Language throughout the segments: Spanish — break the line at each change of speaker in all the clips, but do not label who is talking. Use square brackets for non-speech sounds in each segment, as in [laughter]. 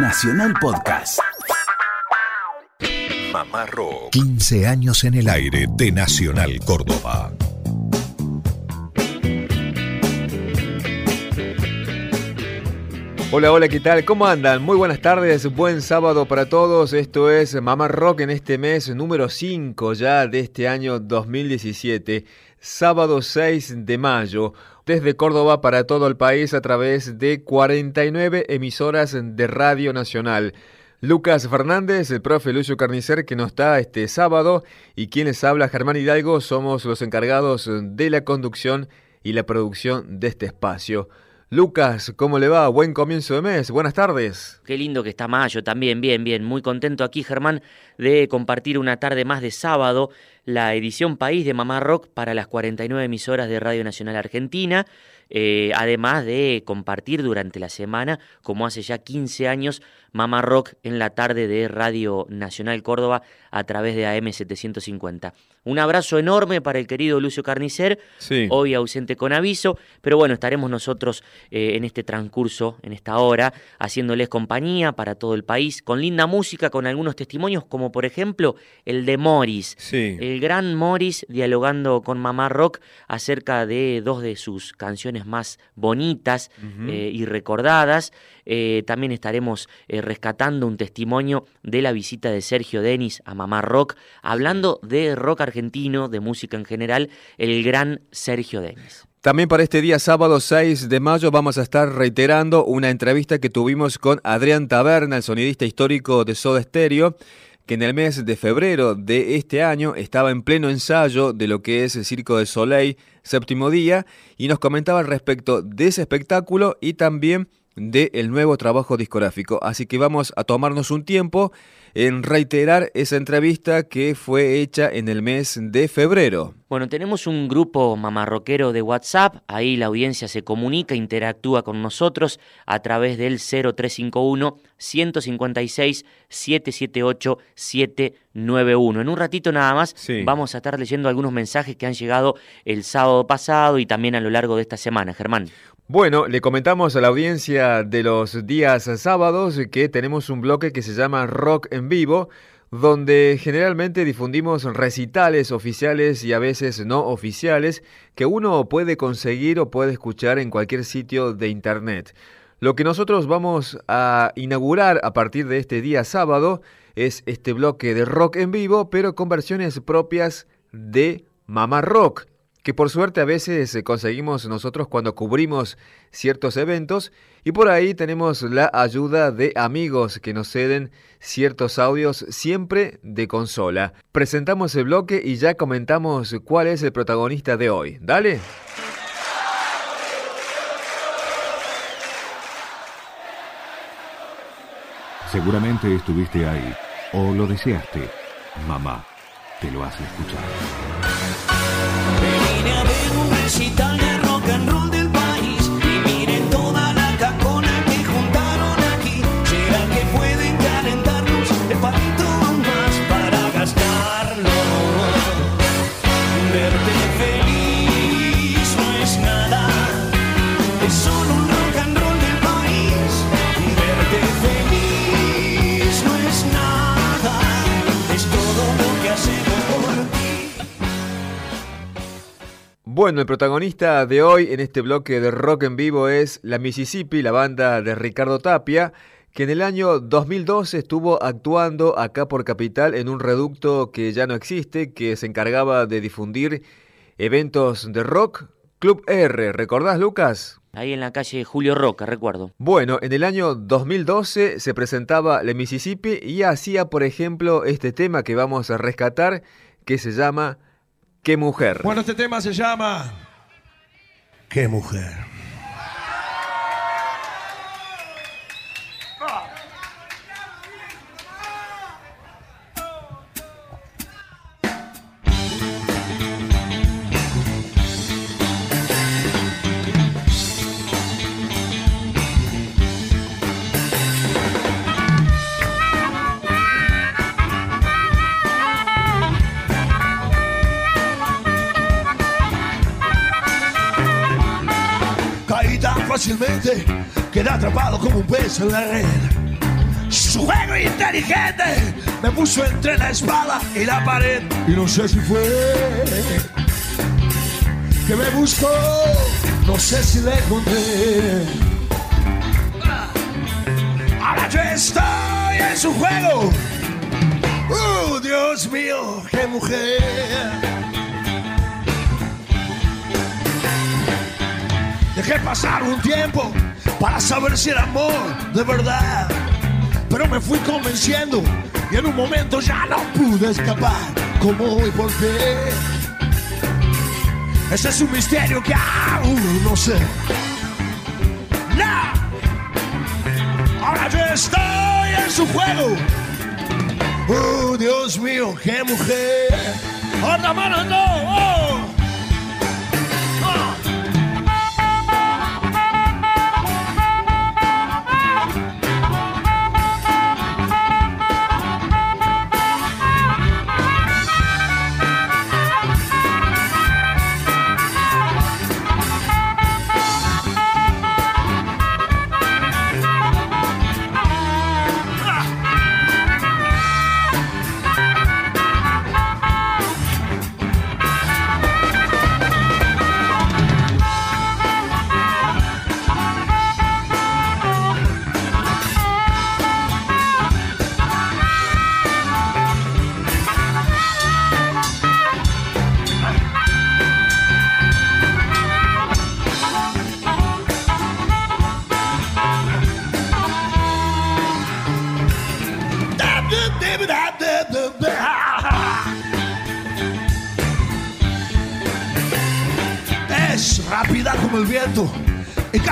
Nacional Podcast. Mamá Rock. 15 años en el aire de Nacional Córdoba.
Hola, hola, ¿qué tal? ¿Cómo andan? Muy buenas tardes, buen sábado para todos. Esto es Mamá Rock en este mes número 5 ya de este año 2017, sábado 6 de mayo, desde Córdoba para todo el país a través de 49 emisoras de Radio Nacional. Lucas Fernández, el profe Lucio Carnicer que nos está este sábado y quien les habla Germán Hidalgo, somos los encargados de la conducción y la producción de este espacio. Lucas, ¿cómo le va? Buen comienzo de mes. Buenas tardes.
Qué lindo que está mayo también. Bien, bien. Muy contento aquí, Germán, de compartir una tarde más de sábado la edición País de Mamá Rock para las 49 emisoras de Radio Nacional Argentina. Eh, además de compartir durante la semana, como hace ya 15 años, Mamá Rock en la tarde de Radio Nacional Córdoba a través de AM 750. Un abrazo enorme para el querido Lucio Carnicer, hoy ausente con aviso, pero bueno, estaremos nosotros eh, en este transcurso, en esta hora, haciéndoles compañía para todo el país, con linda música, con algunos testimonios, como por ejemplo el de Morris, el gran Morris dialogando con Mamá Rock acerca de dos de sus canciones más bonitas eh, y recordadas. Eh, también estaremos rescatando un testimonio de la visita de Sergio Denis a Mamá Rock, hablando de rock argentino, de música en general, el gran Sergio Denis.
También para este día sábado 6 de mayo vamos a estar reiterando una entrevista que tuvimos con Adrián Taberna, el sonidista histórico de Soda Stereo, que en el mes de febrero de este año estaba en pleno ensayo de lo que es el Circo de Soleil, séptimo día, y nos comentaba respecto de ese espectáculo y también del el nuevo trabajo discográfico. Así que vamos a tomarnos un tiempo en reiterar esa entrevista que fue hecha en el mes de febrero.
Bueno, tenemos un grupo mamarroquero de WhatsApp, ahí la audiencia se comunica, interactúa con nosotros a través del 0351 156 778 791. En un ratito nada más vamos a estar leyendo algunos mensajes que han llegado el sábado pasado y también a lo largo de esta semana, Germán.
Bueno, le comentamos a la audiencia de los días sábados que tenemos un bloque que se llama Rock en Vivo, donde generalmente difundimos recitales oficiales y a veces no oficiales que uno puede conseguir o puede escuchar en cualquier sitio de internet. Lo que nosotros vamos a inaugurar a partir de este día sábado es este bloque de rock en vivo, pero con versiones propias de Mamá Rock que por suerte a veces eh, conseguimos nosotros cuando cubrimos ciertos eventos y por ahí tenemos la ayuda de amigos que nos ceden ciertos audios siempre de consola. Presentamos el bloque y ya comentamos cuál es el protagonista de hoy. Dale.
Seguramente estuviste ahí o lo deseaste. Mamá, te lo hace escuchar.
Recital de rock
Bueno, el protagonista de hoy en este bloque de rock en vivo es la Mississippi, la banda de Ricardo Tapia, que en el año 2012 estuvo actuando acá por Capital en un reducto que ya no existe, que se encargaba de difundir eventos de rock. Club R, ¿recordás Lucas?
Ahí en la calle Julio Roca, recuerdo.
Bueno, en el año 2012 se presentaba la Mississippi y hacía, por ejemplo, este tema que vamos a rescatar, que se llama ¿Qué mujer?
Bueno, este tema se llama ¿Qué mujer? Fácilmente, quedé atrapado como un pez en la red. Su juego inteligente me puso entre la espada y la pared. Y no sé si fue que me buscó, no sé si le encontré. Ahora yo estoy en su juego. ¡Uh, Dios mío, qué mujer! Dejé pasar un tiempo para saber si era amor de verdad. Pero me fui convenciendo y en un momento ya no pude escapar. ¿Cómo y por qué? Ese es un misterio que aún no sé. ¡No! Ahora yo estoy en su juego. ¡Oh, Dios mío, qué mujer! ¡Otra mano, no! ¡Oh!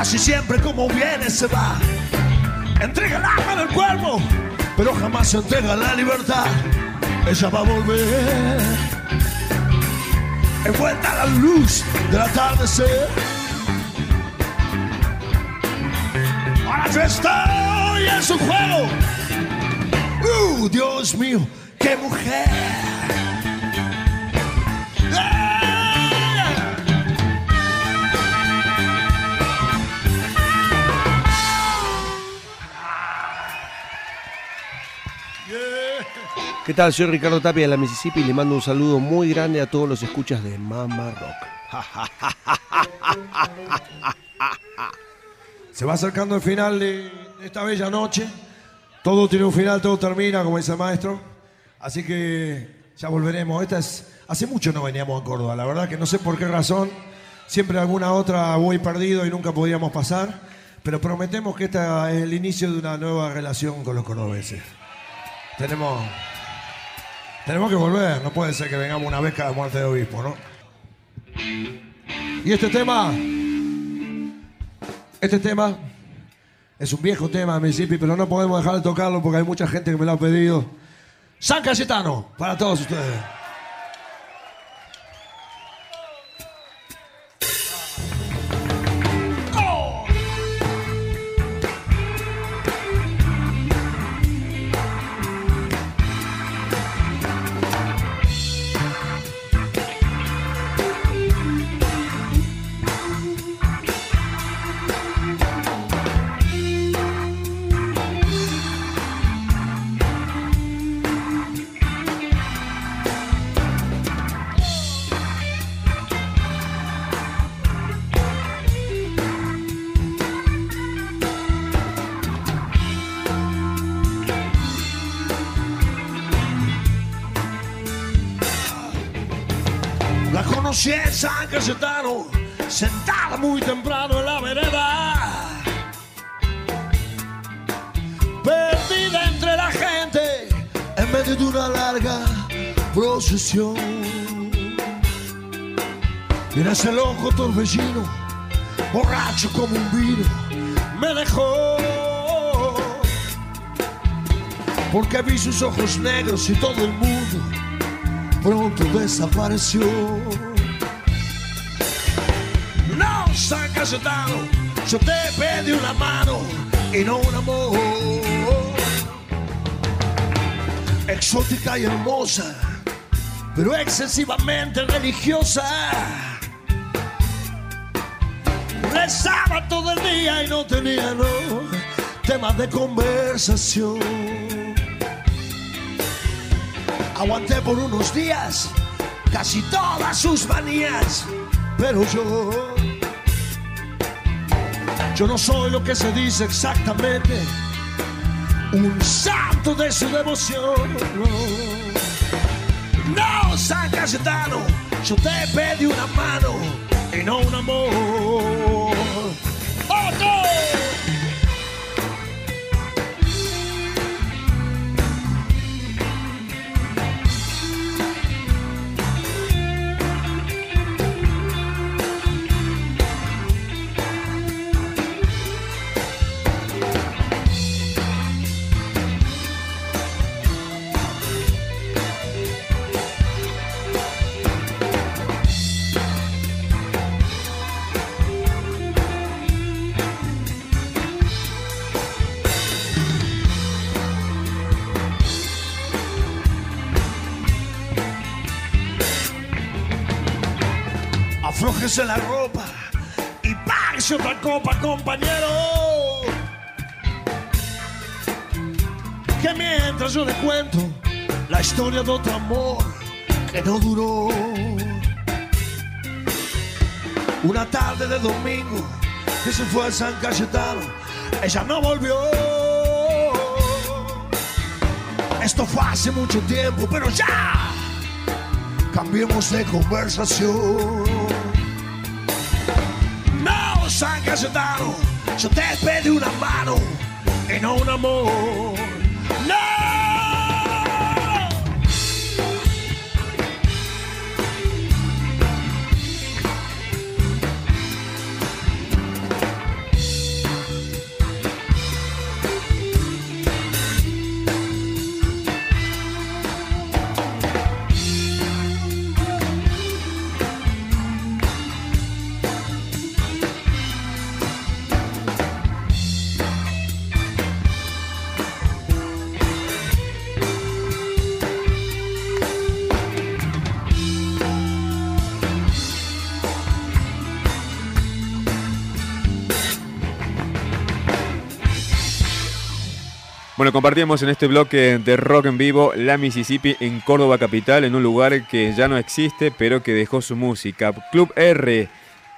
Casi siempre como viene se va. Entrega el alma del cuerpo, pero jamás se entrega la libertad. Ella va a volver. Envuelta a la luz del atardecer. Ahora yo estoy en su juego. ¡Uh, Dios mío! ¡Qué mujer!
¿Qué tal? Soy Ricardo Tapia de la Mississippi y le mando un saludo muy grande a todos los escuchas de Mama Rock.
Se va acercando el final de esta bella noche. Todo tiene un final, todo termina, como dice el maestro. Así que ya volveremos. Esta es. Hace mucho no veníamos a Córdoba, la verdad que no sé por qué razón. Siempre alguna otra voy perdido y nunca podíamos pasar. Pero prometemos que esta es el inicio de una nueva relación con los cordobeses. Tenemos. Tenemos que volver, no puede ser que vengamos una vez cada muerte de obispo, ¿no? Y este tema. Este tema es un viejo tema de Mississippi, pero no podemos dejar de tocarlo porque hay mucha gente que me lo ha pedido. San Cayetano, para todos ustedes. Cayetano, sentada muy temprano en la vereda. Perdida entre la gente, en medio de una larga procesión. En ese loco torbellino, borracho como un vino, me dejó. Porque vi sus ojos negros y todo el mundo pronto desapareció. San Cayetano, yo te pedí una mano y no un amor. Exótica y hermosa, pero excesivamente religiosa. Rezaba todo el día y no tenía no tema de conversación. Aguanté por unos días casi todas sus manías, pero yo, yo no soy lo que se dice exactamente, un santo de su devoción. No, San Cayetano, yo te pedí una mano y no un amor. Aflójese la ropa y páguese otra copa, compañero. Que mientras yo le cuento la historia de otro amor que no duró. Una tarde de domingo que se fue a San Cayetano, ella no volvió. Esto fue hace mucho tiempo, pero ya cambiemos de conversación. Cayetano, yo te pedí una mano y no un amor.
Bueno, compartíamos en este bloque de rock en vivo la Mississippi en Córdoba capital, en un lugar que ya no existe, pero que dejó su música. Club R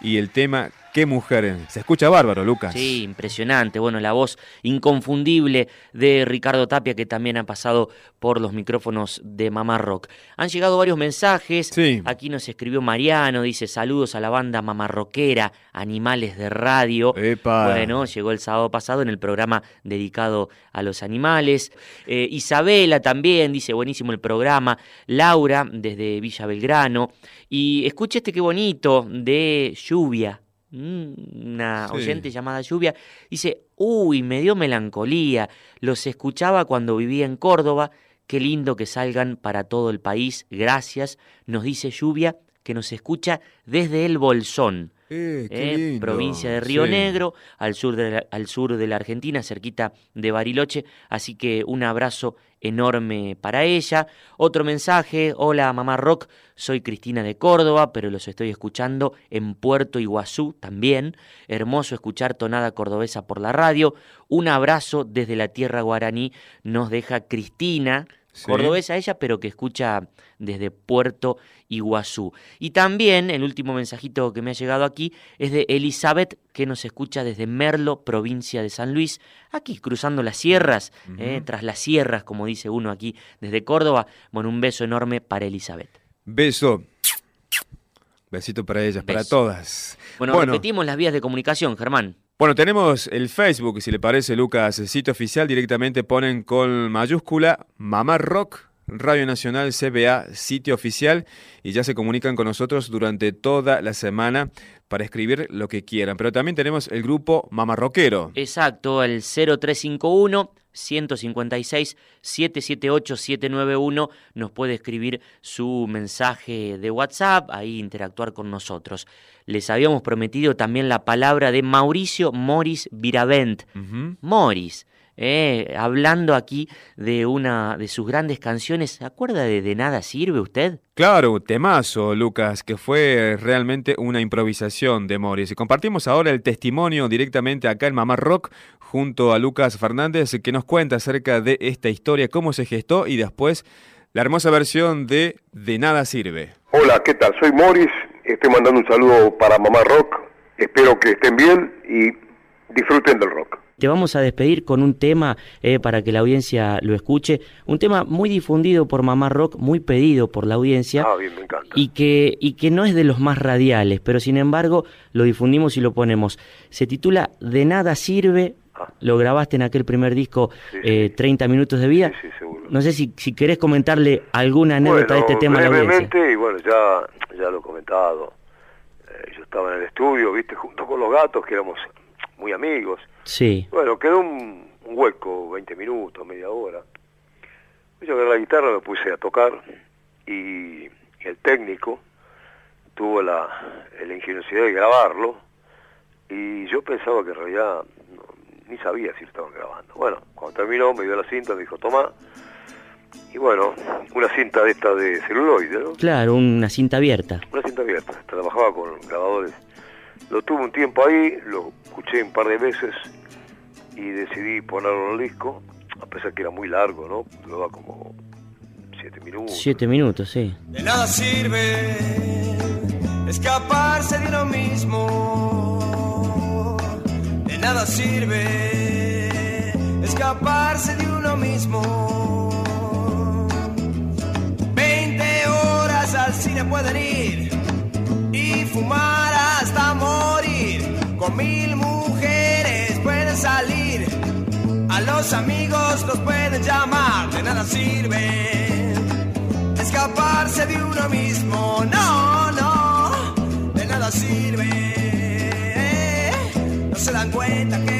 y el tema Qué mujer. Se escucha bárbaro, Lucas.
Sí, impresionante. Bueno, la voz inconfundible de Ricardo Tapia, que también ha pasado por los micrófonos de Mamá Rock. Han llegado varios mensajes.
Sí.
Aquí nos escribió Mariano, dice saludos a la banda Mamá Rockera, Animales de Radio.
Epa.
Bueno, llegó el sábado pasado en el programa dedicado a los animales. Eh, Isabela también dice buenísimo el programa. Laura desde Villa Belgrano. Y escuche este qué bonito de lluvia. Una
Sí.
oyente llamada Lluvia dice, uy, me dio melancolía, los escuchaba cuando vivía en Córdoba, qué lindo que salgan para todo el país, gracias, nos dice Lluvia, que nos escucha desde el Bolsón.
Eh,
¿eh? provincia de Río
Sí.
Negro, al sur, de la, al sur de la Argentina, cerquita de Bariloche. Así que un abrazo enorme para ella. Otro mensaje, hola mamá Rock, soy Cristina de Córdoba, pero los estoy escuchando en Puerto Iguazú también. Hermoso escuchar tonada cordobesa por la radio. Un abrazo desde la tierra guaraní nos deja Cristina.
Sí.
Cordobesa ella, pero que escucha desde Puerto Iguazú. Y también el último mensajito que me ha llegado aquí es de Elizabeth, que nos escucha desde Merlo, provincia de San Luis, aquí cruzando las sierras, eh, tras las sierras, como dice uno aquí desde Córdoba. Bueno, un beso enorme para Elizabeth.
Beso. Besito para ellas, para todas.
Bueno, repetimos las vías de comunicación, Germán.
Bueno, tenemos el Facebook, si le parece, Lucas, el sitio oficial, directamente ponen con mayúscula Mamá Rock, Radio Nacional CBA, sitio oficial, y ya se comunican con nosotros durante toda la semana para escribir lo que quieran. Pero también tenemos el grupo Mamá Rockero.
Exacto, el 0351 156 778 791 nos puede escribir su mensaje de WhatsApp, ahí interactuar con nosotros. Les habíamos prometido también la palabra de Mauricio Moris Viravent.
Ujú.
Moris, eh, hablando aquí de una de sus grandes canciones. ¿Se acuerda de De Nada Sirve usted?
Claro, temazo, Lucas, que fue realmente una improvisación de Morris. Y compartimos ahora el testimonio directamente acá en Mamá Rock junto a Lucas Fernández, que nos cuenta acerca de esta historia, cómo se gestó y después la hermosa versión de De Nada Sirve.
Hola, ¿qué tal? Soy Morris, estoy mandando un saludo para Mamá Rock, espero que estén bien y disfruten del rock.
Te vamos a despedir con un tema eh, para que la audiencia lo escuche, un tema muy difundido por Mamá Rock, muy pedido por la audiencia
Ah, bien, me encanta.
y que, y que no es de los más radiales, pero sin embargo lo difundimos y lo ponemos. Se titula De nada sirve,
Ah.
lo grabaste en aquel primer disco
Sí,
eh, 30 minutos de vida.
Sí, sí, seguro.
No sé si, si querés comentarle alguna anécdota de este tema a la audiencia.
y bueno, ya, ya lo he comentado. Eh, yo estaba en el estudio, viste, junto con los gatos, que éramos muy amigos.
Sí,
Bueno, quedó un, un hueco, 20 minutos, media hora. Yo agarré la guitarra, me puse a tocar y el técnico tuvo la, la ingeniosidad de grabarlo y yo pensaba que en realidad no, ni sabía si lo estaban grabando. Bueno, cuando terminó me dio la cinta, me dijo, toma. Y bueno, una cinta de esta de celuloide, ¿no?
claro, una cinta abierta.
Una cinta abierta, trabajaba con grabadores. Lo tuve un tiempo ahí, lo escuché un par de veces y decidí ponerlo en el disco, a pesar que era muy largo, ¿no? Duraba como siete minutos.
Siete minutos, sí.
De nada sirve escaparse de uno mismo. De nada sirve escaparse de uno mismo. Veinte horas al cine pueden ir hasta morir. Con mil mujeres pueden salir. A los amigos los pueden llamar. De nada sirve escaparse de uno mismo. No, no, de nada sirve. No se dan cuenta que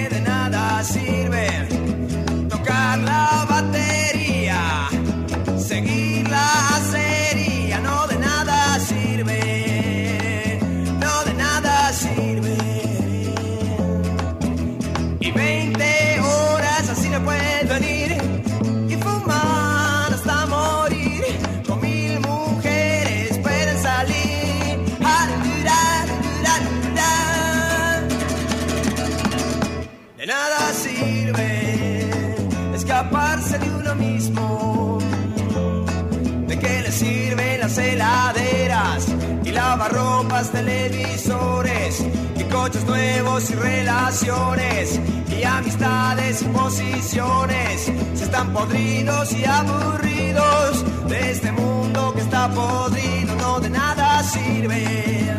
lavarropas, televisores y coches nuevos y relaciones y amistades y posiciones? Si están podridos y aburridos de este mundo que está podrido, no de nada sirve,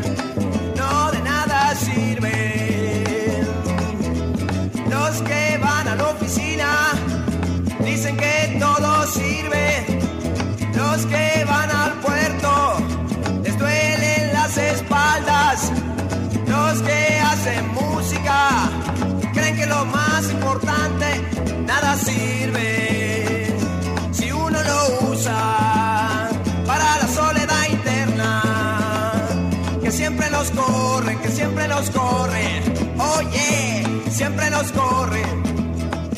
no de nada sirve. Los que van a la oficina dicen que todo sirve. Los que lo más importante nada sirve. Si uno lo usa para la soledad interna, que siempre los corren, que siempre los corren. Oye, siempre los corren.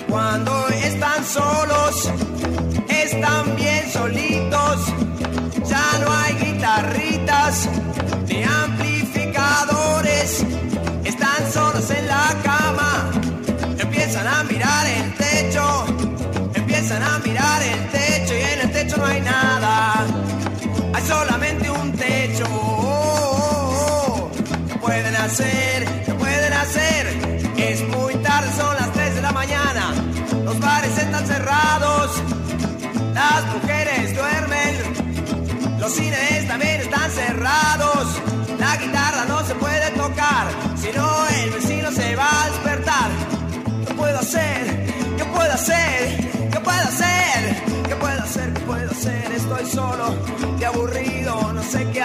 Cuando están solos, están bien solitos. Ya no hay guitarritas ni amplificadores.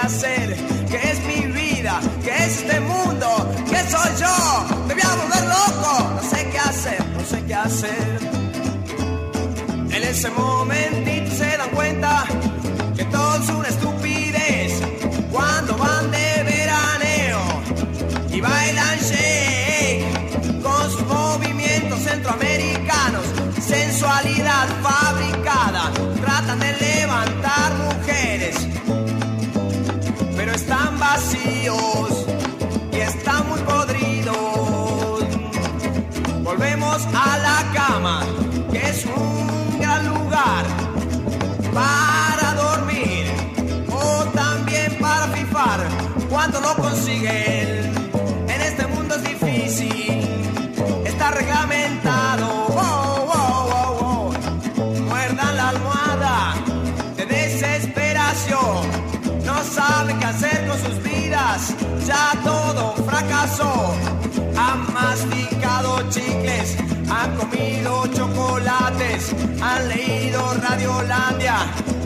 hacer, que es mi vida, que es este mundo, que soy yo. Me voy a volver loco, no sé qué hacer, no sé qué hacer. En ese momentito se dan cuenta que todo es una estupidez cuando van de veraneo y bailan shake con sus movimientos centroamericanos, sensualidad fabricada, tratan de levantar mujeres lo han comido chocolates, han leído Radiolandia,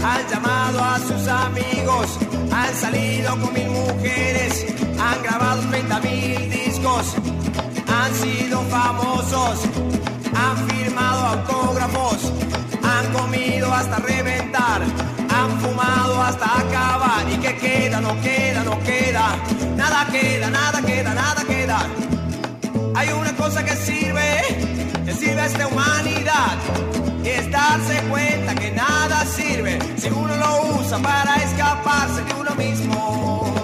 han llamado a sus amigos, han salido con mil mujeres, han grabado 30 mil discos, han sido famosos, han firmado autógrafos, han comido hasta reventar, han fumado hasta acabar. ¿Y qué queda? No queda, no queda, nada queda, nada queda, nada queda. Hay una cosa que sirve, sirve a esta humanidad. Es darse cuenta que nada sirve si uno lo usa para escaparse de uno mismo.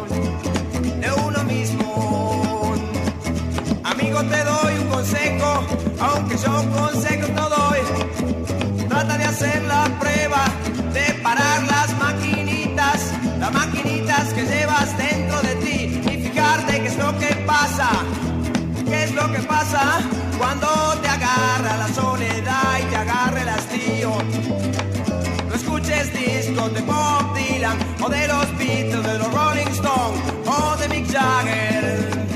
De uno mismo. Amigo, te doy un consejo, aunque yo consejos no doy. Trata de hacer la prueba de parar las maquinitas, las maquinitas que llevas dentro de ti y fijarte qué es lo que pasa. ¿Qué es lo que pasa cuando la soledad y te agarra el hastío? No escuches discos de Bob Dylan o de los Beatles, de los Rolling Stones o de Mick Jagger.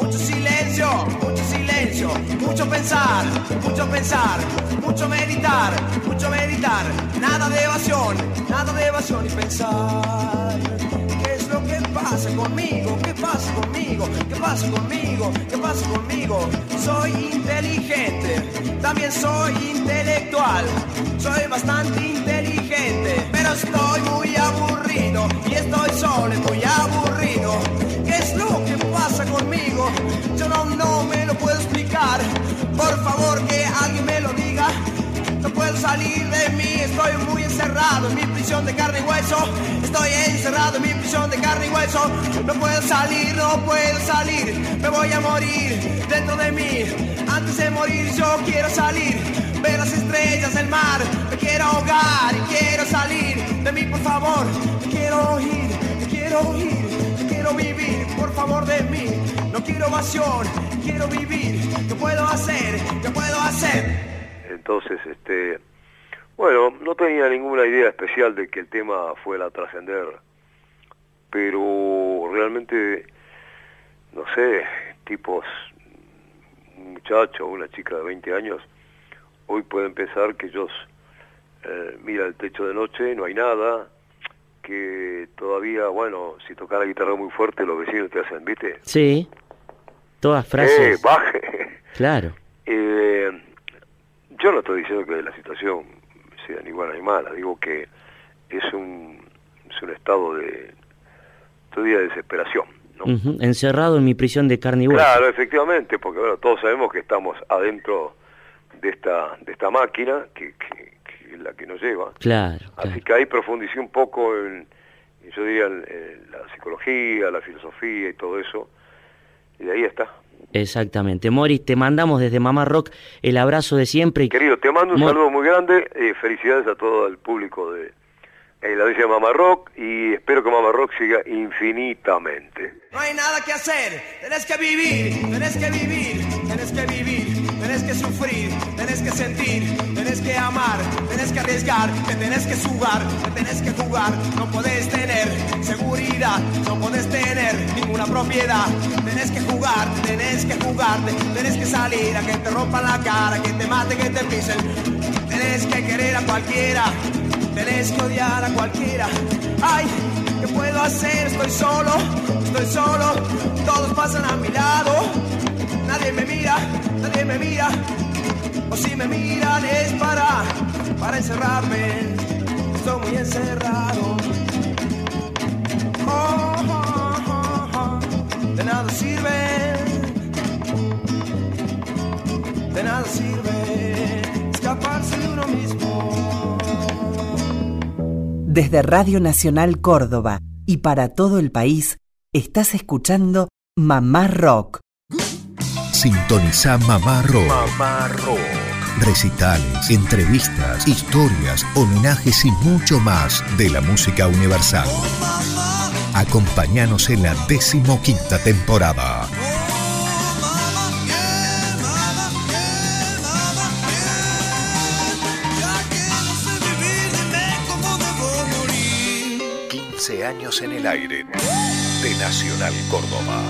Mucho silencio, mucho silencio, mucho pensar, mucho pensar, mucho meditar, mucho meditar. Nada de evasión, nada de evasión y pensar. Pasa conmigo? ¿Qué pasa conmigo? ¿Qué pasa conmigo? ¿Qué pasa conmigo? Soy inteligente, también soy intelectual. Soy bastante inteligente, pero estoy muy aburrido y estoy solo muy aburrido. ¿Qué es lo que pasa conmigo? Estoy muy encerrado en mi prisión de carne y hueso. Estoy encerrado en mi prisión de carne y hueso. No puedo salir, no puedo salir. Me voy a morir dentro de mí. Antes de morir yo quiero salir. Ver las estrellas, el mar. Me quiero ahogar y quiero salir de mí, por favor. Me quiero oír, me quiero oír, quiero vivir, por favor de mí. No quiero evasión, quiero vivir. ¿Qué puedo hacer? ¿Qué puedo hacer?
Entonces, este, bueno, no tenía ninguna idea especial de que el tema fuera a trascender, pero realmente, no sé, tipos, un muchacho o una chica de 20 años, hoy pueden pensar que ellos eh, mira el techo de noche, no hay nada, que todavía, bueno, si tocar la guitarra muy fuerte los vecinos te hacen, ¿viste?
Sí. Todas
Eh,
frases.
baje.
Claro.
Eh, yo no estoy diciendo que la situación sea ni buena ni mala, digo que es un, es un estado de, todavía de desesperación. ¿no?
Encerrado en mi prisión de carne y hueso.
Claro, efectivamente, porque bueno, todos sabemos que estamos adentro de esta, de esta máquina que, que- que es la que nos lleva.
Claro,
Así
claro.
que ahí profundicé un poco en, yo diría, en, en la psicología, la filosofía y todo eso, y de ahí está.
Exactamente. Morris, te mandamos desde Mamá Rock el abrazo de siempre. y-
Querido, te mando un saludo muy grande, eh, felicidades a todo el público de eh, la audiencia de Mamá Rock y espero que Mamá Rock siga infinitamente.
No hay nada que hacer, tenés que vivir, tenés que vivir, tenés que vivir, tenés que sufrir, tenés que sentir, tenés que amar, tenés que arriesgar, te tenés que jugar, te tenés que jugar, no podés tener seguridad, no podés tener ninguna propiedad, tenés que jugar, tenés que jugar, tenés que salir a que te rompan la cara, que te maten, que te pisen, tenés que querer a cualquiera, tenés que odiar a cualquiera, ay, ¿qué puedo hacer? Estoy solo, estoy solo, todos pasan a mi lado, nadie me mira, nadie me mira, o si me miran es para, para encerrarme, estoy muy encerrado. Oh, oh, oh, oh, de nada sirve, de nada sirve escaparse de uno mismo.
Desde Radio Nacional Córdoba y para todo el país, estás escuchando Mamá Rock.
Sintoniza Mamá Rock. Mamá Rock. Recitales, entrevistas, historias, homenajes y mucho más de la música universal. Acompáñanos en la decimoquinta temporada. años en el aire de Nacional Córdoba.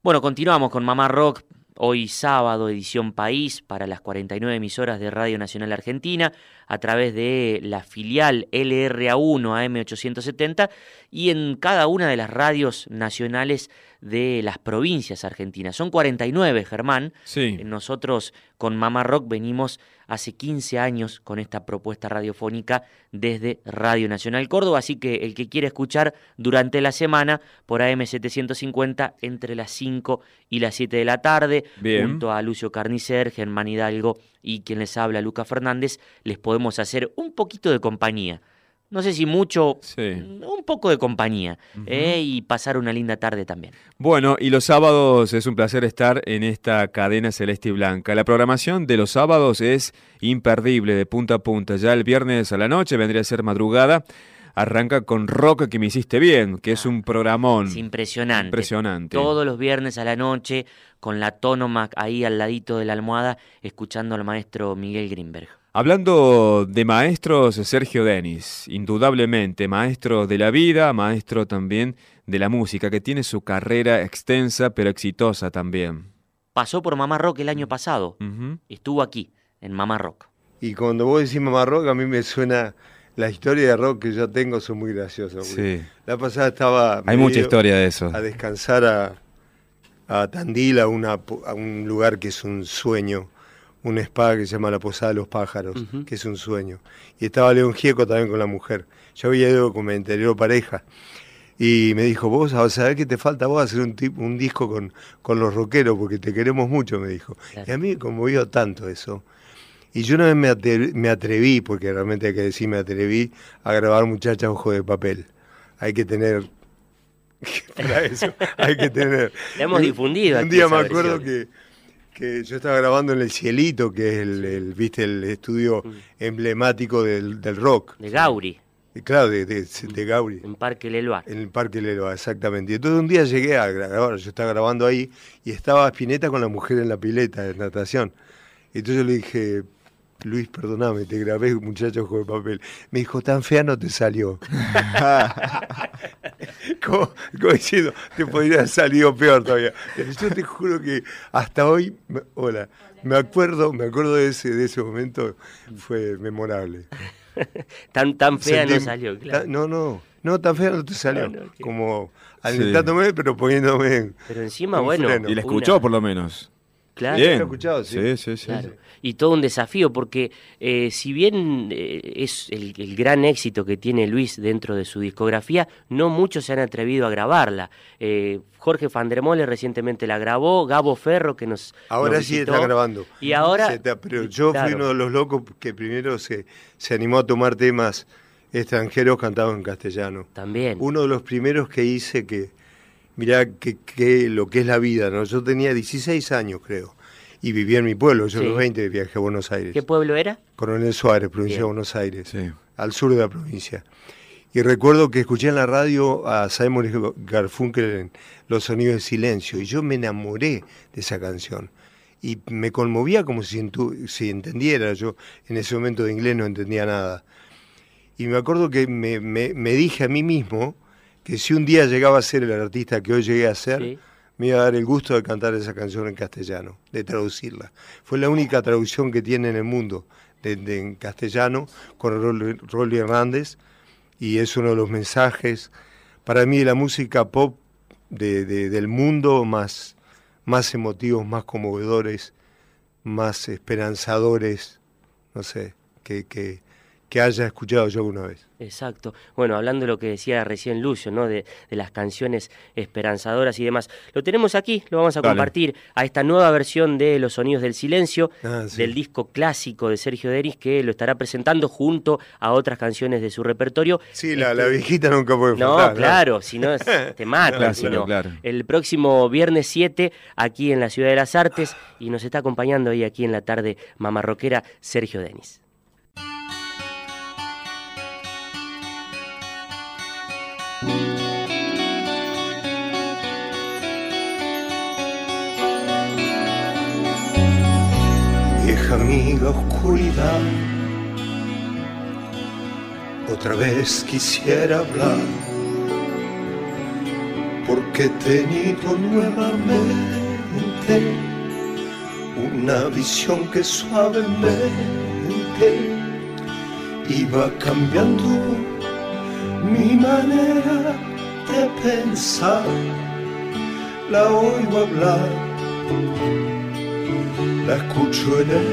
Bueno, continuamos con Mamá Rock. Hoy sábado, edición País, para las 49 emisoras de Radio Nacional Argentina, a través de la filial LRA1 AM870 y en cada una de las radios nacionales de las provincias argentinas. Son 49, Germán.
Sí.
Nosotros con Mamá Rock venimos hace 15 años con esta propuesta radiofónica desde Radio Nacional Córdoba, así que el que quiere escuchar durante la semana por AM750 entre las 5 y las 7 de la tarde,
Bien.
junto a Lucio Carnicer, Germán Hidalgo y quien les habla, Luca Fernández, les podemos hacer un poquito de compañía. No sé si mucho,
Sí.
un poco de compañía ¿eh? y pasar una linda tarde también.
Bueno, y los sábados es un placer estar en esta cadena celeste y blanca. La programación de los sábados es imperdible de punta a punta. Ya el viernes a la noche vendría a ser madrugada. Arranca con Rock que me hiciste bien, que es un programón.
Es impresionante.
Impresionante.
Todos los viernes a la noche, con la tónoma ahí al ladito de la almohada, escuchando al maestro Miguel Grimberg.
Hablando de maestros, Sergio Denis, indudablemente maestro de la vida, maestro también de la música, que tiene su carrera extensa pero exitosa también.
Pasó por Mamá Rock el año pasado.
Ujú.
Estuvo aquí, en Mamá Rock.
Y cuando vos decís mamá rock, a mí me suena la historia de rock que yo tengo, son muy graciosas.
Sí.
La pasada estaba.
Hay mucha historia de eso.
A descansar a, a Tandil, a, una, a un lugar que es un sueño, un spa que se llama La Posada de los Pájaros, que es un sueño. Y estaba León Gieco también con la mujer. Yo había ido con mi anterior pareja. Y me dijo, vos a saber qué te falta vos hacer un, un disco con, con los rockeros, porque te queremos mucho, me dijo. Y a mí me conmovió tanto eso. Y yo una vez me atre- me atreví, porque realmente hay que decir me atreví, a grabar Muchacha Ojo de Papel. Hay que tener... [laughs] para eso, hay que tener... [laughs]
La hemos difundido
Un día me acuerdo
versión.
que, que yo estaba grabando en El Cielito, que es el, el, viste, el estudio emblemático del, del rock.
De Gauri,
Y claro, de, de, de Gauri.
en Parque Leloir.
En el Parque Leloa, exactamente. Y entonces un día llegué a grabar, yo estaba grabando ahí, y estaba Spinetta con la mujer en la pileta de natación. Entonces yo le dije, Luis, perdóname, te grabé muchacho ojo de papel. Me dijo, tan fea no te salió. [laughs] como, como diciendo, te podría haber salido peor todavía. Pero yo te juro que hasta hoy, me- hola, me acuerdo, me acuerdo de ese, de ese momento, fue memorable. [laughs]
Tan, tan fea no salió, claro.
No, no, no, tan fea no te salió.
No, no, que-
Como alentándome, pero poniéndome. en-
Pero encima,
con
bueno,
freno.
Y la
Una-
escuchó por lo menos.
Claro.
Bien.
Lo he escuchado, sí.
Sí, sí, sí.
Claro. Y todo un desafío, porque eh, si bien eh, es el, el gran éxito que tiene Luis dentro de su discografía, no muchos se han atrevido a grabarla. Eh, Jorge Fandremole recientemente la grabó, Gabo Ferro que nos
Ahora
nos
sí está grabando.
Y ahora...
Está- pero yo
claro,
fui uno de los locos que primero se, se animó a tomar temas extranjeros cantados en castellano.
También.
Uno de los primeros que hice que, mirá que, que lo que es la vida, ¿no? Yo tenía 16 años, creo, y vivía en mi pueblo. Yo a
Sí.
los 20 viajé a Buenos Aires.
¿Qué pueblo era?
Coronel Suárez, provincia
Bien.
de Buenos Aires,
Sí.
al sur de la provincia. Y recuerdo que escuché en la radio a Simon Garfunkel en Los Sonidos del Silencio, y yo me enamoré de esa canción. Y me conmovía como si, entu- si entendiera. Yo en ese momento de inglés no entendía nada. Y me acuerdo que me, me- me dije a mí mismo que si un día llegaba a ser el artista que hoy llegué a ser,
Sí.
Me iba a dar el gusto de cantar esa canción en castellano, de traducirla. Fue la única traducción que tiene en el mundo de, en castellano con Rolly, Hernández y es uno de los mensajes para mí la música pop de- de- del mundo más, más emotivos, más conmovedores, más esperanzadores, no sé, que, que
haya escuchado yo alguna vez.
Exacto. Bueno, hablando de lo que decía recién Lucio, ¿no? De, de las canciones esperanzadoras y demás. Lo tenemos aquí, lo vamos a
Dale.
compartir a esta nueva versión de Los Sonidos del Silencio,
Ah, sí.
del disco clásico de Sergio Denis, que lo estará presentando junto a otras canciones de su repertorio.
Sí, la, la viejita nunca puede
No,
faltar.
claro, si no es- [laughs] te matan.
Claro,
si
claro,
no.
claro.
El próximo viernes 7, aquí en la Ciudad de las Artes, y nos está acompañando hoy aquí en la tarde mamarroquera Sergio Denis.
Vieja amiga oscuridad. Otra vez quisiera hablar, porque he tenido nuevamente una visión que suavemente iba cambiando mi manera de pensar. La oigo hablar la escucho en el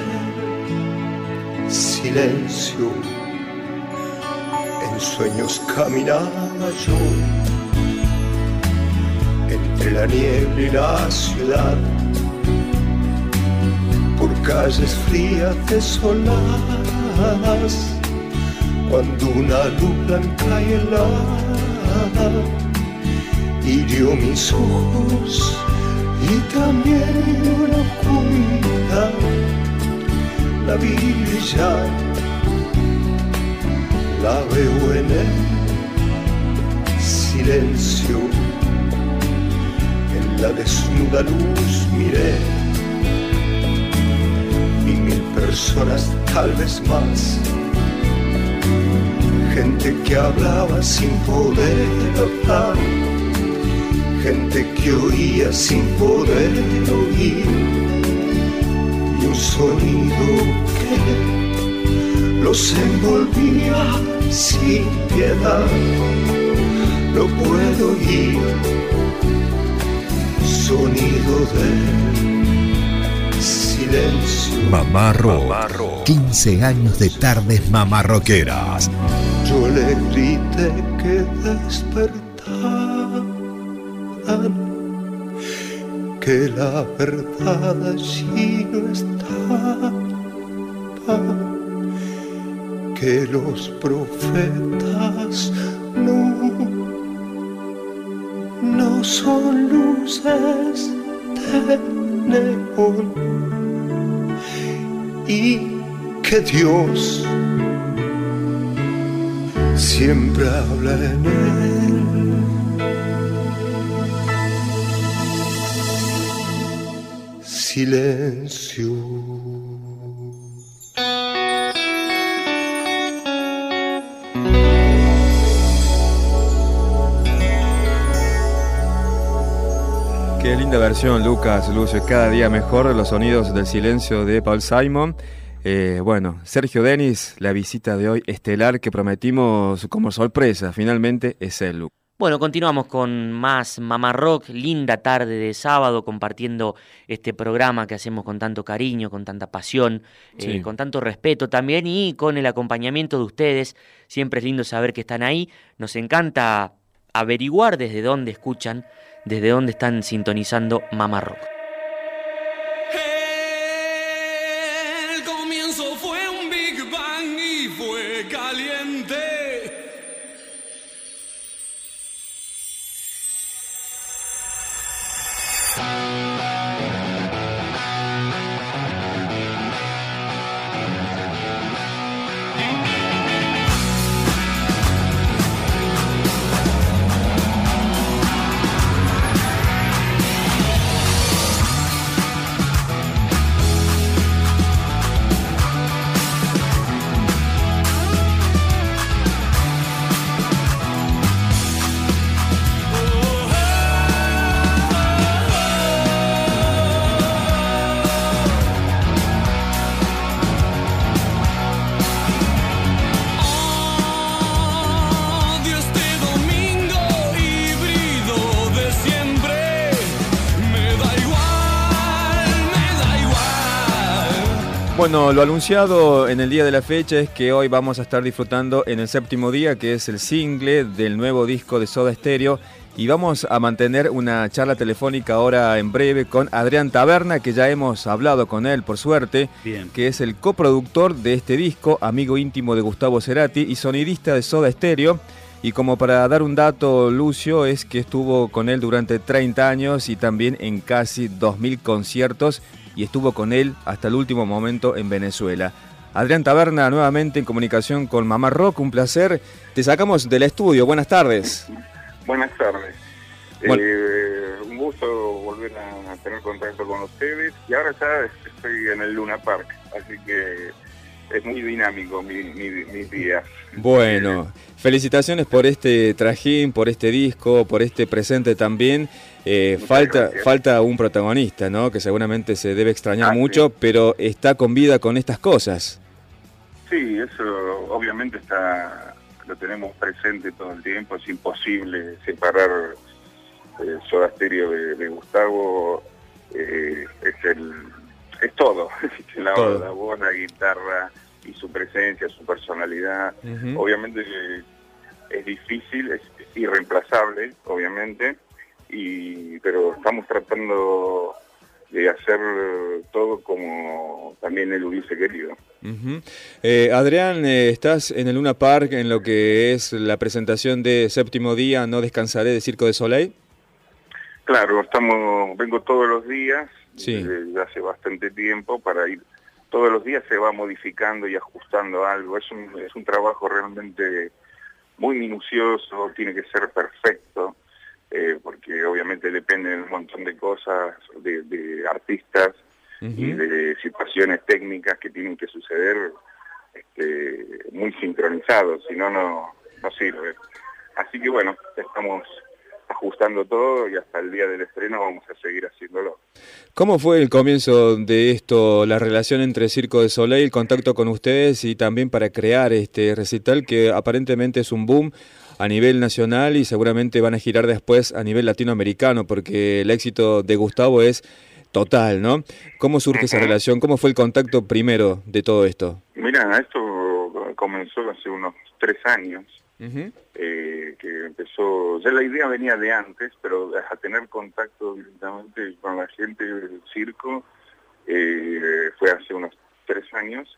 silencio. En sueños caminaba yo entre la niebla y la ciudad, por calles frías desoladas, cuando una luz blanca y helada hirió mis ojos y también la oscuridad. La vi brillar, la veo en el silencio, en la desnuda luz miré y mil personas tal vez más, gente que hablaba sin poder hablar gente que oía sin poder oír y un sonido que los envolvía sin piedad. Lo puedo oír, sonido del silencio.
Mamá Rock. 15 años de tardes mamarroqueras.
Le grité que despertaran, que la verdad allí no estaba, que los profetas no, no son luces de neón y que Dios siempre habla en él. Silencio.
Qué linda versión, Lucas, Lucio. Cada día mejor los sonidos del silencio de Paul Simon. Eh, bueno, Sergio Denis, la visita de hoy estelar que prometimos como sorpresa, finalmente es el Lu.
Bueno, continuamos con más Mamá Rock, linda tarde de sábado, compartiendo este programa que hacemos con tanto cariño, con tanta pasión,
Sí.
eh, con tanto respeto también y con el acompañamiento de ustedes. Siempre es lindo saber que están ahí. Nos encanta averiguar desde dónde escuchan, desde dónde están sintonizando Mamá Rock.
Bueno, lo anunciado en el día de la fecha es que hoy vamos a estar disfrutando en el séptimo día, que es el single del nuevo disco de Soda Stereo. Y vamos a mantener una charla telefónica ahora en breve con Adrián Taberna, que ya hemos hablado con él, por suerte,
Bien.
que es el coproductor de este disco, amigo íntimo de Gustavo Cerati y sonidista de Soda Stereo. Y como para dar un dato, Lucio, es que estuvo con él durante 30 años y también en casi 2.000 conciertos y estuvo con él hasta el último momento en Venezuela. Adrián Taberna, nuevamente en comunicación con Mamá Rock, un placer. Te sacamos del estudio, buenas tardes.
Buenas tardes.
Bueno.
Eh, un gusto volver a, a tener contacto con ustedes. Y ahora ya estoy en el Luna Park, así que es muy dinámico mi, mi- mis días.
Bueno, felicitaciones por este trajín, por este disco, por este presente también. Eh, falta,
gracias.
falta un protagonista, ¿no? Que seguramente se debe extrañar
Ah, sí.
mucho, pero está con vida con estas cosas.
Sí, eso obviamente está lo tenemos presente todo el tiempo. Es imposible separar eh, Soda Stereo de, de Gustavo. eh, es el es todo. [laughs] la,
Todo.
la voz, la guitarra y su presencia, su personalidad. Obviamente es difícil, es irreemplazable, obviamente, y pero estamos tratando de hacer todo como también él hubiese querido.
Eh, Adrián, eh, estás en el Luna Park en lo que es la presentación de Séptimo Día, No Descansaré de Circo de Soleil.
Claro, estamos, vengo todos los días,
Sí.
desde hace bastante tiempo, para ir, todos los días se va modificando y ajustando algo, es un, es un trabajo realmente muy minucioso, tiene que ser perfecto, eh, porque obviamente depende de un montón de cosas, de, de artistas y de situaciones técnicas que tienen que suceder este, muy sincronizados, si no no sirve. Así que bueno, estamos ajustando todo y hasta el día del estreno vamos a seguir haciéndolo.
¿Cómo fue el comienzo de esto, la relación entre Circo de Soleil, el contacto con ustedes y también para crear este recital que aparentemente es un boom a nivel nacional y seguramente van a girar después a nivel latinoamericano porque el éxito de Gustavo es total, ¿no? ¿Cómo surge esa relación? ¿Cómo fue el contacto primero de todo esto?
Mira, esto comenzó hace unos tres años, eh, que empezó, ya la idea venía de antes, pero a tener contacto directamente con la gente del circo eh, fue hace unos tres años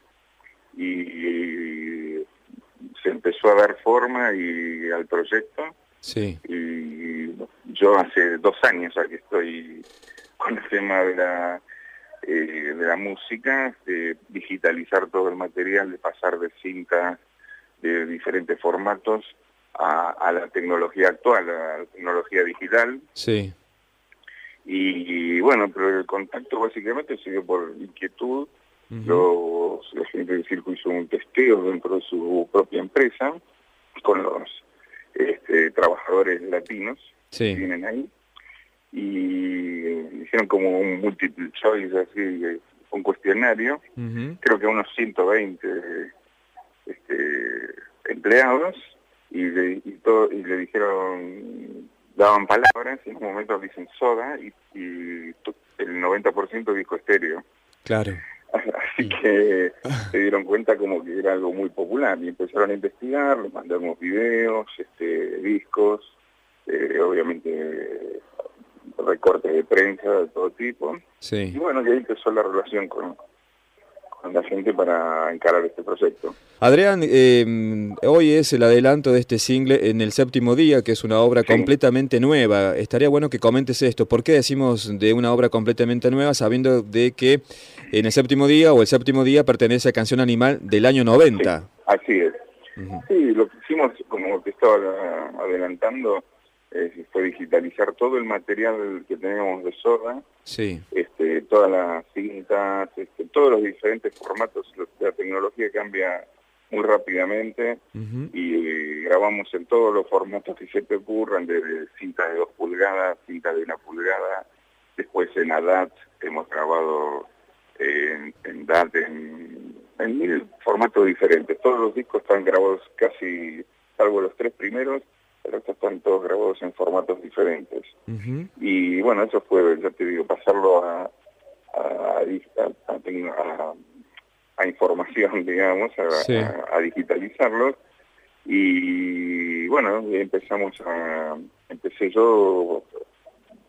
y se empezó a dar forma y al proyecto
Sí.
y yo hace dos años aquí estoy con el tema de la eh, de la música, de digitalizar todo el material, de pasar de cintas de diferentes formatos a, a la tecnología actual, a la tecnología digital.
Sí.
Y, bueno, pero el contacto básicamente se dio por inquietud. Los, la gente del circo hizo un testeo dentro de su propia empresa con los este, trabajadores latinos
Sí.
que vienen ahí y hicieron como un multiple choice así un cuestionario creo que unos 120 este, empleados y le, y todo, y le dijeron daban palabras y en un momento dicen soda y, el 90% dijo estéreo
Claro. [laughs]
Así que se dieron cuenta como que era algo muy popular y empezaron a investigar, les mandamos videos, este, discos, eh, obviamente recortes de prensa de todo tipo.
Sí.
Y bueno, y ahí empezó la relación con, con la gente para encarar este proyecto.
Adrián, eh, hoy es el adelanto de este single en el séptimo día, que es una obra completamente nueva. Estaría bueno que comentes esto. ¿Por qué decimos de una obra completamente nueva sabiendo de que en el séptimo día o el séptimo día pertenece a Canción Animal del año 90?
Así es. Sí, lo que hicimos, como te estaba adelantando, eh, fue digitalizar todo el material que teníamos de Soda,
Sí.
este, todas las cintas, este, todos los diferentes formatos. La tecnología cambia muy rápidamente y eh, grabamos en todos los formatos que se te ocurran, desde cinta de dos pulgadas, cinta de una pulgada, después en ADAT hemos grabado en, en DAT, en, en mil formatos diferentes. Todos los discos están grabados casi, salvo los tres primeros, el resto están todos grabados en formatos diferentes. Y bueno, eso fue, ya te digo, pasarlo a, a, a- información, [laughs] digamos, a,
Sí.
a- a digitalizarlos. Y bueno, empezamos a, empecé yo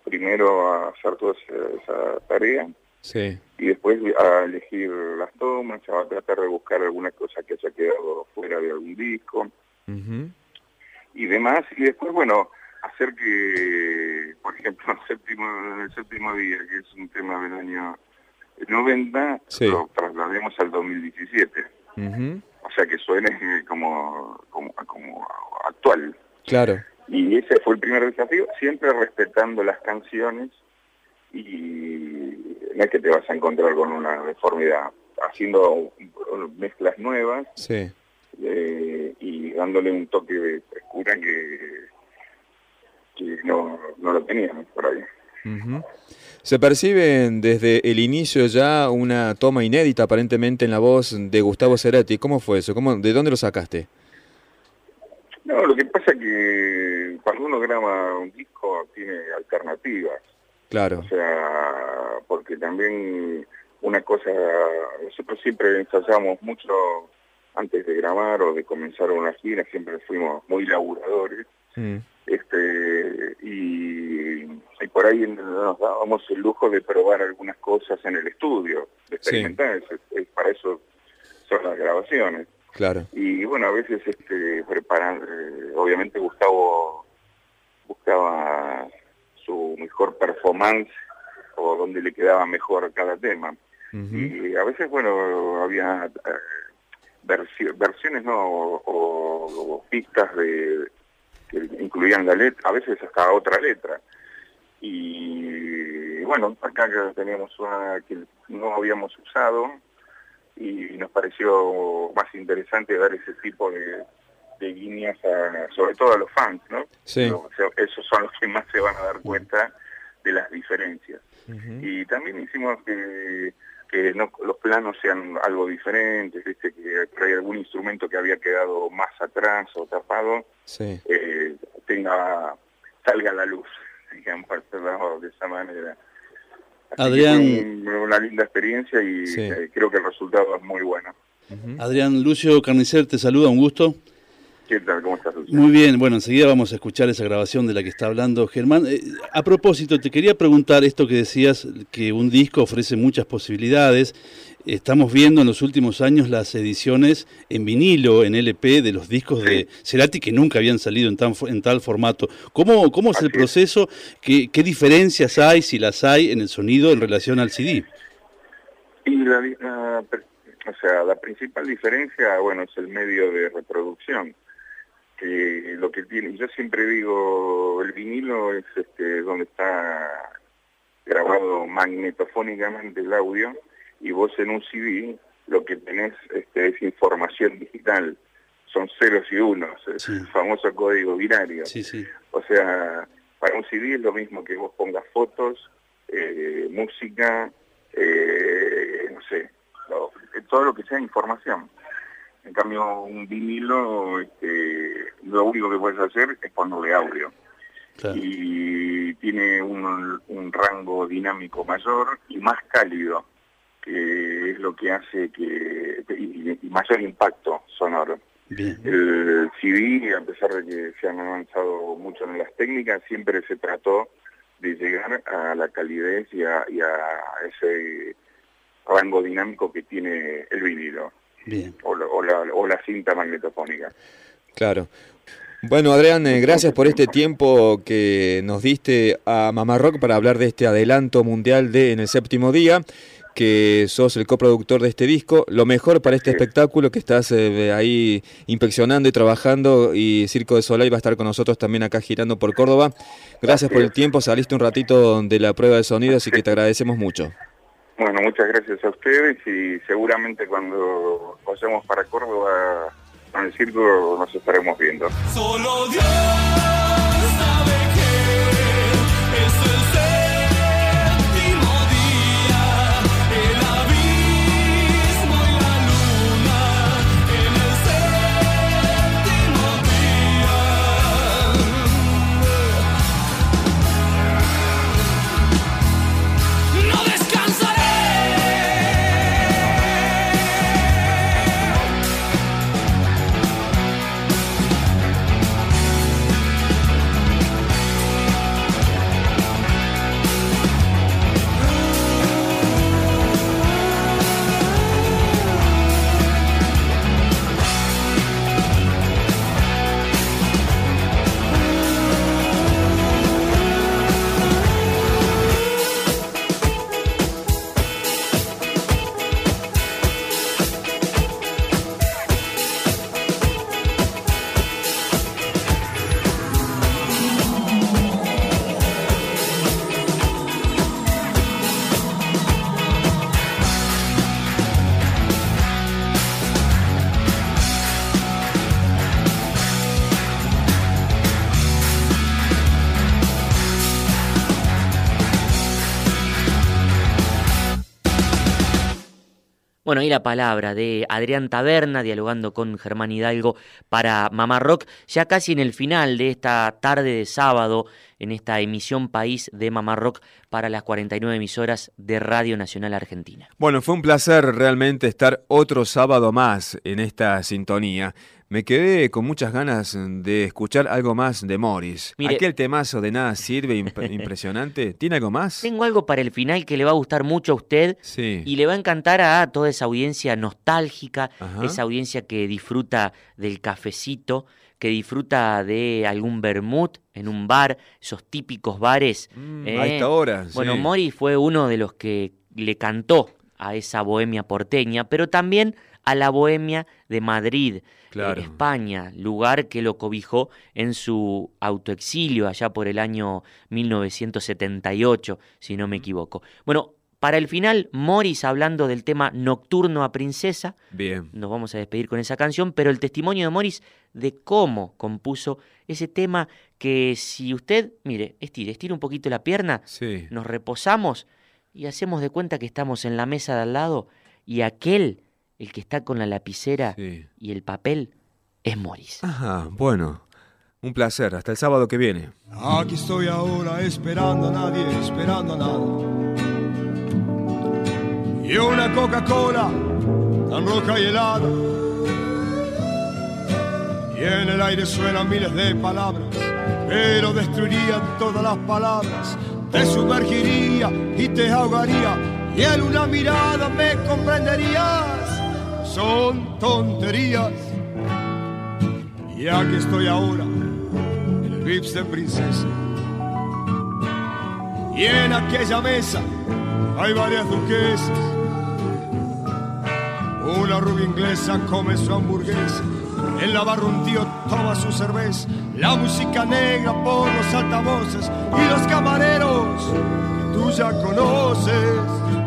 primero a hacer toda esa, esa tarea
Sí.
y después a elegir las tomas, a tratar de buscar alguna cosa que haya quedado fuera de algún disco. Y demás, y después, bueno, hacer que, por ejemplo, [laughs] el séptimo, el séptimo día, que es un tema del año 90,
Sí.
lo traslademos al 2017.
Ujú.
O sea, que suene como, como, como actual.
Claro.
Y ese fue el primer desafío, siempre respetando las canciones y no es que te vas a encontrar con una deformidad, haciendo mezclas nuevas
Sí.
Eh, y dándole un toque de frescura que, que no, no lo teníamos por ahí.
Se percibe desde el inicio ya una toma inédita aparentemente en la voz de Gustavo Cerati. ¿Cómo fue eso? ¿Cómo, ¿De dónde lo sacaste?
No, lo que pasa es que cuando uno graba un disco tiene alternativas.
Claro.
O sea, porque también una cosa, nosotros siempre ensayamos mucho antes de grabar o de comenzar una gira, siempre fuimos muy laburadores. Este y, y por ahí nos dábamos el lujo de probar algunas cosas en el estudio, de experimentar, es- es- para eso son las grabaciones.
Claro.
Y bueno, a veces este, preparan, eh, obviamente Gustavo buscaba su mejor performance o donde le quedaba mejor cada tema. Y a veces, bueno, había versi- versiones, ¿no? O, o- o pistas de que incluían la letra, a veces hasta otra letra. Y bueno, acá que teníamos una que no habíamos usado y nos pareció más interesante dar ese tipo de, de guiñas, a- sobre todo a los fans, ¿no?
Sí.
Esos son los que más se van a dar cuenta de las diferencias. Y también hicimos que, que no, los planos sean algo diferentes, ¿viste? que ahí algún instrumento que había quedado más atrás o tapado
Sí.
eh, tenga salga a la luz, [laughs] digamos, de esa manera. Así que
Adrián-
fue una linda experiencia y
Sí.
eh, creo que el resultado es muy bueno.
Adrián Lucio Carnicer te saluda, un gusto.
¿Qué tal? ¿Cómo estás, Luciano?
Muy bien, bueno, enseguida vamos a escuchar esa grabación de la que está hablando Germán. Eh, a propósito, te quería preguntar esto que decías, que un disco ofrece muchas posibilidades. Estamos viendo en los últimos años las ediciones en vinilo, en LP, de los discos de Cerati que nunca habían salido en, tan, en tal formato. ¿Cómo, cómo es el proceso? ¿Qué, ¿Qué diferencias hay, si las hay, en el sonido en relación al CD?
Y la, o sea, la principal diferencia, bueno, es el medio de reproducción. Que lo que tiene, yo siempre digo, el vinilo es este donde está grabado magnetofónicamente el audio y vos en un CD lo que tenés este, es información digital, son ceros y unos, es el famoso código binario.
Sí, sí.
O sea, para un CD es lo mismo que vos pongas fotos, eh, música, eh, no sé, todo lo que sea información. Cambio, un vinilo, este, lo único que puedes hacer es ponerle audio. Y tiene un, un rango dinámico mayor y más cálido, que es lo que hace que... y, y mayor impacto sonoro. El CD, a pesar de que se han avanzado mucho en las técnicas, siempre se trató de llegar a la calidez y a, y a ese rango dinámico que tiene el vinilo
Bien.
o la, o la- o la cinta magnetofónica.
Claro. Bueno, Adrián, eh, gracias por este tiempo que nos diste a Mamá Rock para hablar de este adelanto mundial de En el séptimo día, que sos el coproductor de este disco. Lo mejor para este espectáculo que estás eh, ahí inspeccionando y trabajando y Circo de Soleil va a estar con nosotros también acá girando por Córdoba. Gracias por el tiempo, saliste un ratito de la prueba de sonido, así que te agradecemos mucho.
Bueno, muchas gracias a ustedes y seguramente cuando vayamos para Córdoba con el circo nos estaremos viendo.
La
palabra de Adrián Taberna dialogando con Germán Hidalgo para Mamá Rock, ya casi en el final de esta tarde de sábado, en esta emisión país de Mamá Rock para las 49 emisoras de Radio Nacional Argentina.
Bueno, fue un placer realmente estar otro sábado más en esta sintonía. Me quedé con muchas ganas de escuchar algo más de Morris.
Mire-
Aquel temazo de nada sirve, imp- [laughs] impresionante. ¿Tiene algo más?
Tengo algo para el final que le va a gustar mucho a usted
Sí.
y le va a encantar a toda esa audiencia nostálgica,
Ajá.
esa audiencia que disfruta del cafecito, que disfruta de algún vermut en un bar, esos típicos bares.
a esta hora,
Bueno. Mori fue uno de los que le cantó a esa bohemia porteña, pero también a la bohemia de Madrid, eh. España, lugar que lo cobijó en su autoexilio allá por el año 1978, si no me equivoco. Bueno, para el final, Morris hablando del tema Nocturno a Princesa,
Bien.
nos vamos a despedir con esa canción, pero el testimonio de Morris de cómo compuso ese tema que si usted, mire, estire, estire un poquito la pierna,
Sí.
nos reposamos y hacemos de cuenta que estamos en la mesa de al lado y aquel, el que está con la lapicera y el papel, es Morris.
Ajá, bueno. Un placer. Hasta el sábado que viene.
Aquí estoy ahora esperando a nadie, esperando a nada. Y una Coca-Cola tan roja y helada. Y en el aire suenan miles de palabras, pero destruirían todas las palabras. Te sumergiría y te ahogaría, y en una mirada me comprenderías. Son tonterías. Y aquí estoy ahora, en el Vips de Princesa. Y en aquella mesa hay varias duquesas. Una rubia inglesa come su hamburguesa. En la barra un tío toma su cerveza. La música negra por los altavoces y los camareros que tú ya conoces.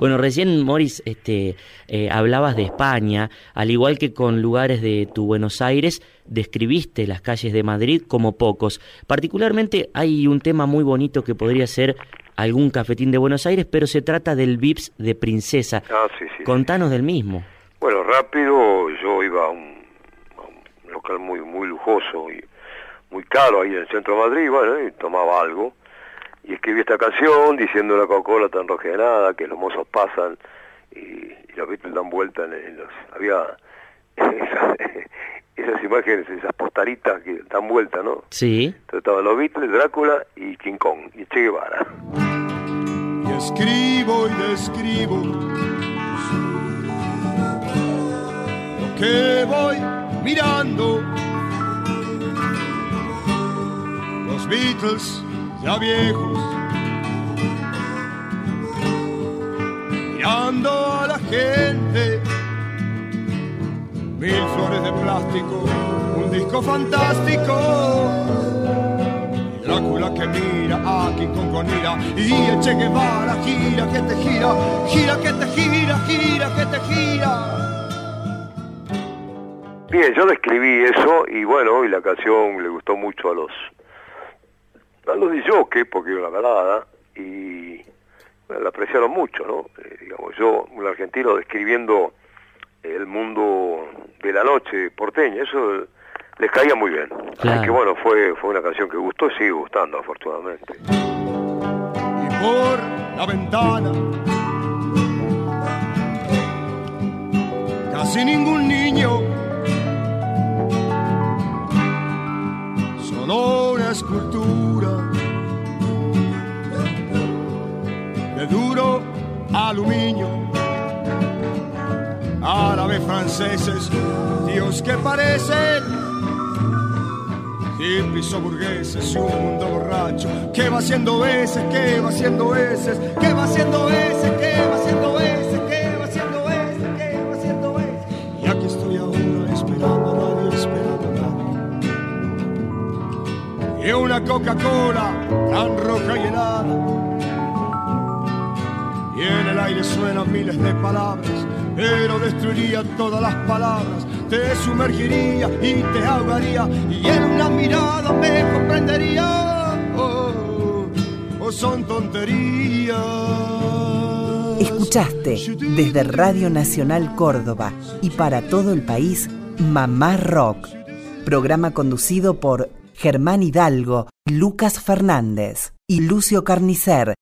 Bueno, recién Morris este, eh, hablabas de España, al igual que con lugares de tu Buenos Aires, describiste las calles de Madrid como pocos. Particularmente hay un tema muy bonito que podría ser algún cafetín de Buenos Aires, pero se trata del Vips de Princesa.
Ah, sí, sí.
Contanos del mismo.
Bueno, rápido, yo iba a un, a un local muy muy lujoso y muy caro ahí en el centro de Madrid, bueno, y tomaba algo. Y escribí esta canción diciendo la Coca-Cola tan nada, que los mozos pasan y, y los Beatles dan vuelta en, en los... Había esas, [laughs] esas imágenes, esas postalitas que dan vuelta, ¿no?
Sí.
Entonces estaban los Beatles, Drácula y King Kong, y Che Guevara.
Y escribo y describo lo que voy mirando. Los Beatles ya viejos, mirando a la gente. Mil flores de plástico, un disco fantástico. Y Drácula que mira a King Kong con ira y el Che Guevara gira que te gira, gira que te gira, gira que te gira.
Bien, yo describí eso y bueno, y la canción le gustó mucho a los a los que porque era una balada y bueno, la apreciaron mucho, ¿no? Eh, digamos, yo, un argentino describiendo el mundo de la noche porteña, eso les caía muy bien. Así que bueno, fue fue una canción que gustó y sigue gustando afortunadamente.
y por la ventana. Casi ningún niño, solo una escultura de duro aluminio. Árabes franceses, tíos que parecen hippies o burgueses y un mundo borracho que va haciendo veces, que va haciendo veces, que va haciendo veces, que va haciendo veces, que va haciendo veces, que va haciendo veces. Y aquí estoy ahora esperando a nadie, esperando a nadie. Y una Coca-Cola tan roja y helada. Y en el aire suenan miles de palabras, pero destruiría todas las palabras. Te sumergiría y te ahogaría, y en una mirada me comprendería. Oh, oh, son tonterías.
Escuchaste desde Radio Nacional Córdoba y para todo el país Mamá Rock, programa conducido por Germán Hidalgo, Lucas Fernández y Lucio Carnicer